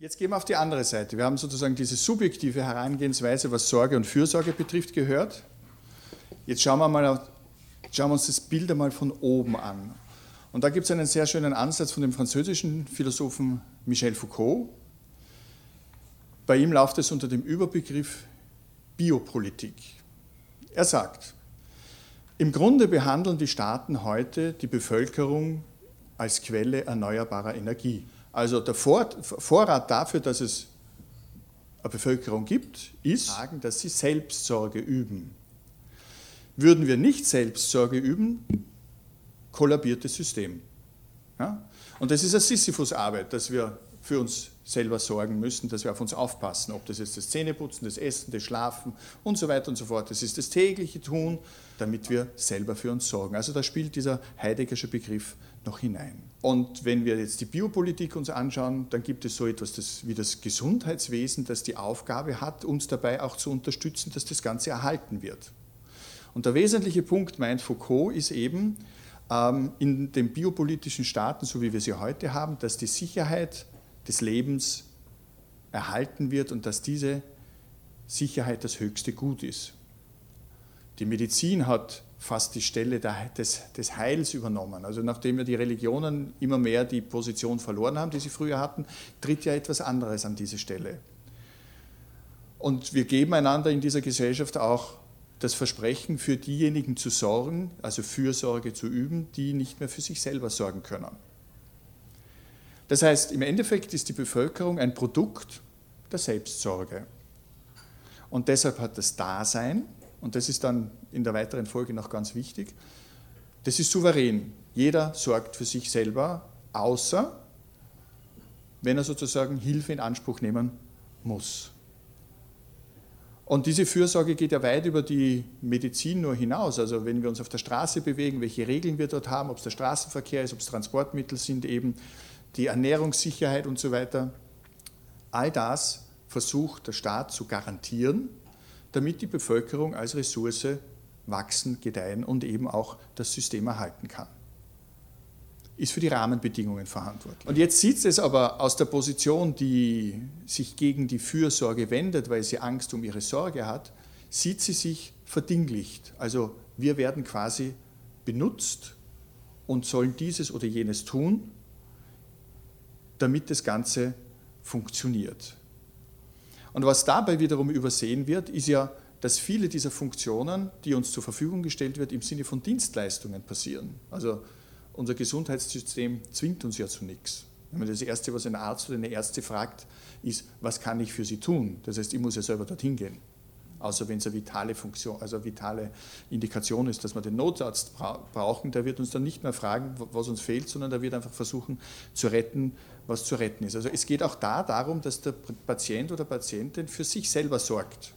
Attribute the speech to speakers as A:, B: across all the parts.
A: Jetzt gehen wir auf die andere Seite. Wir haben sozusagen diese subjektive Herangehensweise, was Sorge und Fürsorge betrifft, gehört. Jetzt schauen wir, mal, schauen wir uns das Bild einmal von oben an. Und da gibt es einen sehr schönen Ansatz von dem französischen Philosophen Michel Foucault. Bei ihm läuft es unter dem Überbegriff Biopolitik. Er sagt, im Grunde behandeln die Staaten heute die Bevölkerung als Quelle erneuerbarer Energie. Also der Vorrat dafür, dass es eine Bevölkerung gibt, ist, dass sie Selbstsorge üben. Würden wir nicht Selbstsorge üben, kollabiert das System. Ja? Und das ist eine Sisyphus-Arbeit, dass wir für uns selber sorgen müssen, dass wir auf uns aufpassen, ob das jetzt das Zähneputzen, das Essen, das Schlafen und so weiter und so fort. Das ist das tägliche Tun, damit wir selber für uns sorgen. Also da spielt dieser Heideggersche Begriff noch hinein. Und wenn wir jetzt die Biopolitik uns anschauen, dann gibt es so etwas das, wie das Gesundheitswesen, das die Aufgabe hat, uns dabei auch zu unterstützen, dass das Ganze erhalten wird. Und der wesentliche Punkt, meint Foucault, ist eben ähm, in den biopolitischen Staaten, so wie wir sie heute haben, dass die Sicherheit des Lebens erhalten wird und dass diese Sicherheit das höchste Gut ist. Die Medizin hat fast die Stelle des, des Heils übernommen. Also nachdem ja die Religionen immer mehr die Position verloren haben, die sie früher hatten, tritt ja etwas anderes an diese Stelle. Und wir geben einander in dieser Gesellschaft auch das Versprechen, für diejenigen zu sorgen, also Fürsorge zu üben, die nicht mehr für sich selber sorgen können. Das heißt, im Endeffekt ist die Bevölkerung ein Produkt der Selbstsorge. Und deshalb hat das Dasein, und das ist dann in der weiteren Folge noch ganz wichtig, das ist souverän. Jeder sorgt für sich selber, außer wenn er sozusagen Hilfe in Anspruch nehmen muss. Und diese Fürsorge geht ja weit über die Medizin nur hinaus. Also wenn wir uns auf der Straße bewegen, welche Regeln wir dort haben, ob es der Straßenverkehr ist, ob es Transportmittel sind, eben die Ernährungssicherheit und so weiter. All das versucht der Staat zu garantieren, damit die Bevölkerung als Ressource wachsen, gedeihen und eben auch das System erhalten kann. Ist für die Rahmenbedingungen verantwortlich. Und jetzt sieht es aber aus der Position, die sich gegen die Fürsorge wendet, weil sie Angst um ihre Sorge hat, sieht sie sich verdinglicht. Also wir werden quasi benutzt und sollen dieses oder jenes tun, damit das Ganze funktioniert. Und was dabei wiederum übersehen wird, ist ja, dass viele dieser Funktionen, die uns zur Verfügung gestellt wird, im Sinne von Dienstleistungen passieren. Also unser Gesundheitssystem zwingt uns ja zu nichts. Das Erste, was ein Arzt oder eine Ärzte fragt, ist, was kann ich für Sie tun? Das heißt, ich muss ja selber dorthin gehen außer wenn es eine vitale Funktion, also eine vitale Indikation ist, dass wir den Notarzt brauchen, der wird uns dann nicht mehr fragen, was uns fehlt, sondern der wird einfach versuchen zu retten, was zu retten ist. Also es geht auch da darum, dass der Patient oder Patientin für sich selber sorgt.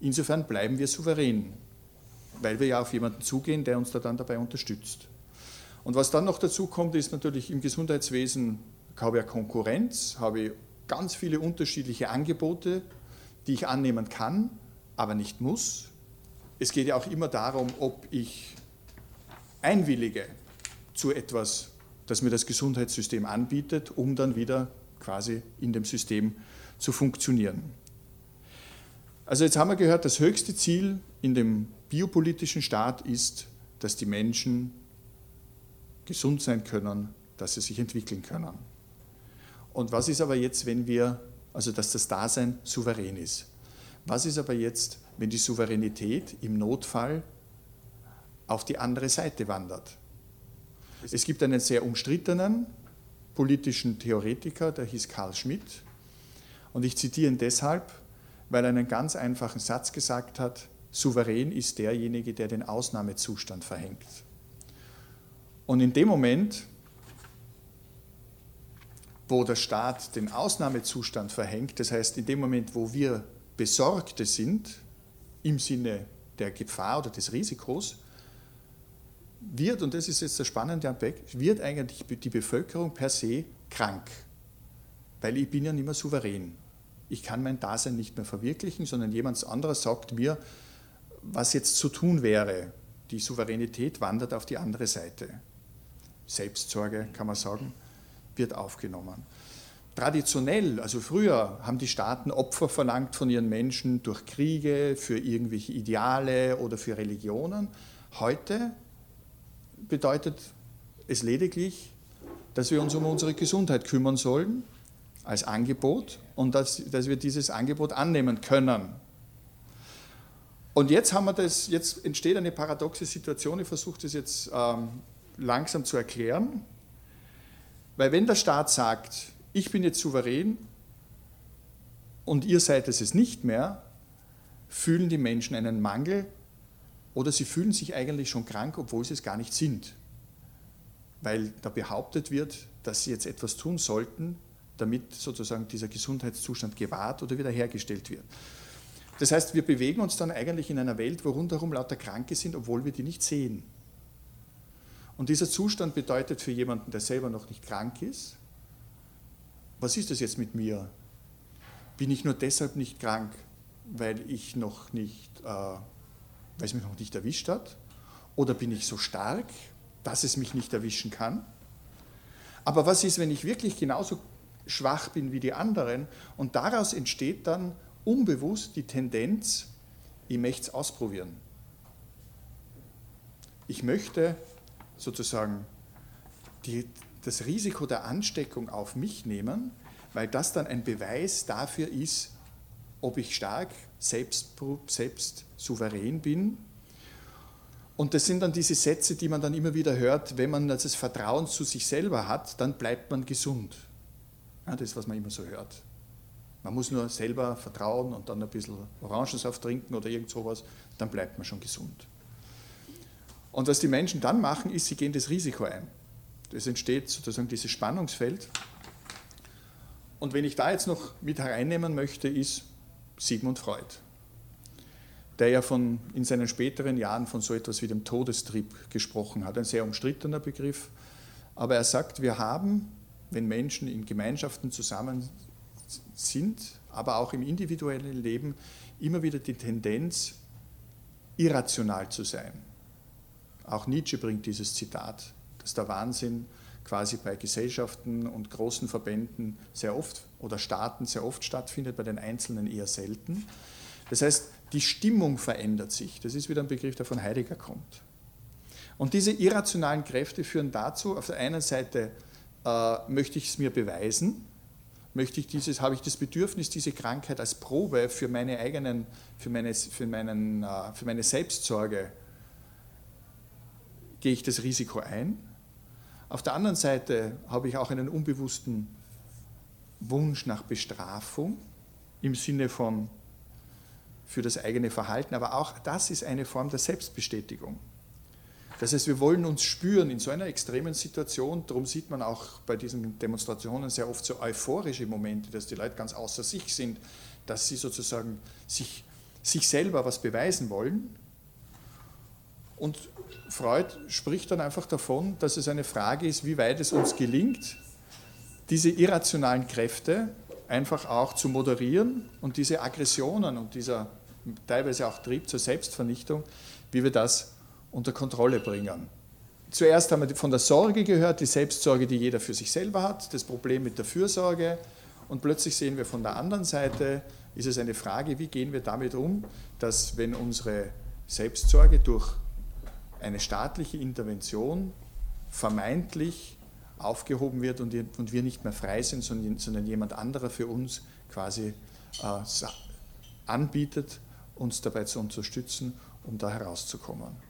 A: Insofern bleiben wir souverän, weil wir ja auf jemanden zugehen, der uns da dann dabei unterstützt. Und was dann noch dazu kommt, ist natürlich im Gesundheitswesen habe ich Konkurrenz, habe ich ganz viele unterschiedliche Angebote, die ich annehmen kann, aber nicht muss. Es geht ja auch immer darum, ob ich einwillige zu etwas, das mir das Gesundheitssystem anbietet, um dann wieder quasi in dem System zu funktionieren. Also jetzt haben wir gehört, das höchste Ziel in dem biopolitischen Staat ist, dass die Menschen gesund sein können, dass sie sich entwickeln können. Und was ist aber jetzt, wenn wir also dass das Dasein souverän ist. Was ist aber jetzt, wenn die Souveränität im Notfall auf die andere Seite wandert? Es gibt einen sehr umstrittenen politischen Theoretiker, der hieß Karl Schmidt, und ich zitiere ihn deshalb, weil er einen ganz einfachen Satz gesagt hat, souverän ist derjenige, der den Ausnahmezustand verhängt. Und in dem Moment, wo der Staat den Ausnahmezustand verhängt, das heißt in dem Moment, wo wir Besorgte sind, im Sinne der Gefahr oder des Risikos, wird, und das ist jetzt der spannende Aspekt, wird eigentlich die Bevölkerung per se krank, weil ich bin ja nicht mehr souverän. Ich kann mein Dasein nicht mehr verwirklichen, sondern jemand anderes sagt mir, was jetzt zu tun wäre. Die Souveränität wandert auf die andere Seite. Selbstsorge, kann man sagen wird aufgenommen. traditionell, also früher, haben die Staaten Opfer verlangt von ihren Menschen durch Kriege, für irgendwelche Ideale oder für Religionen. Heute bedeutet es lediglich, dass wir uns um unsere Gesundheit kümmern sollen als Angebot und dass, dass wir dieses Angebot annehmen können. Und jetzt haben wir das, jetzt entsteht eine paradoxe Situation, ich versuche das jetzt ähm, langsam zu erklären, weil wenn der Staat sagt, ich bin jetzt souverän und ihr seid es nicht mehr, fühlen die Menschen einen Mangel oder sie fühlen sich eigentlich schon krank, obwohl sie es gar nicht sind. Weil da behauptet wird, dass sie jetzt etwas tun sollten, damit sozusagen dieser Gesundheitszustand gewahrt oder wiederhergestellt wird. Das heißt, wir bewegen uns dann eigentlich in einer Welt, wo rundherum lauter Kranke sind, obwohl wir die nicht sehen. Und dieser Zustand bedeutet für jemanden, der selber noch nicht krank ist, was ist das jetzt mit mir? Bin ich nur deshalb nicht krank, weil ich noch nicht, äh, weil es mich noch nicht erwischt hat? Oder bin ich so stark, dass es mich nicht erwischen kann? Aber was ist, wenn ich wirklich genauso schwach bin wie die anderen? Und daraus entsteht dann unbewusst die Tendenz, ich möchte es ausprobieren. Ich möchte sozusagen die, das Risiko der Ansteckung auf mich nehmen, weil das dann ein Beweis dafür ist, ob ich stark, selbst, selbst souverän bin. Und das sind dann diese Sätze, die man dann immer wieder hört, wenn man das Vertrauen zu sich selber hat, dann bleibt man gesund. Ja, das ist, was man immer so hört. Man muss nur selber vertrauen und dann ein bisschen Orangensaft trinken oder irgend sowas, dann bleibt man schon gesund. Und was die Menschen dann machen, ist, sie gehen das Risiko ein. Es entsteht sozusagen dieses Spannungsfeld. Und wenn ich da jetzt noch mit hereinnehmen möchte, ist Sigmund Freud, der ja von, in seinen späteren Jahren von so etwas wie dem Todestrieb gesprochen hat. Ein sehr umstrittener Begriff. Aber er sagt, wir haben, wenn Menschen in Gemeinschaften zusammen sind, aber auch im individuellen Leben, immer wieder die Tendenz, irrational zu sein. Auch Nietzsche bringt dieses Zitat dass der Wahnsinn quasi bei Gesellschaften und großen Verbänden sehr oft oder Staaten sehr oft stattfindet, bei den Einzelnen eher selten. Das heißt, die Stimmung verändert sich. Das ist wieder ein Begriff, der von Heidegger kommt. Und diese irrationalen Kräfte führen dazu, auf der einen Seite äh, möchte ich es mir beweisen, möchte ich dieses, habe ich das Bedürfnis, diese Krankheit als Probe für meine eigenen, für meine, für meinen, äh, für meine Selbstsorge, gehe ich das Risiko ein. Auf der anderen Seite habe ich auch einen unbewussten Wunsch nach Bestrafung im Sinne von für das eigene Verhalten, aber auch das ist eine Form der Selbstbestätigung. Das heißt, wir wollen uns spüren in so einer extremen Situation, darum sieht man auch bei diesen Demonstrationen sehr oft so euphorische Momente, dass die Leute ganz außer sich sind, dass sie sozusagen sich, sich selber was beweisen wollen. Und Freud spricht dann einfach davon, dass es eine Frage ist, wie weit es uns gelingt, diese irrationalen Kräfte einfach auch zu moderieren und diese Aggressionen und dieser teilweise auch Trieb zur Selbstvernichtung, wie wir das unter Kontrolle bringen. Zuerst haben wir von der Sorge gehört, die Selbstsorge, die jeder für sich selber hat, das Problem mit der Fürsorge und plötzlich sehen wir von der anderen Seite, ist es eine Frage, wie gehen wir damit um, dass wenn unsere Selbstsorge durch eine staatliche Intervention vermeintlich aufgehoben wird und, wir nicht mehr frei sind, sondern, jemand anderer für uns quasi äh, anbietet, uns dabei zu unterstützen, um da herauszukommen.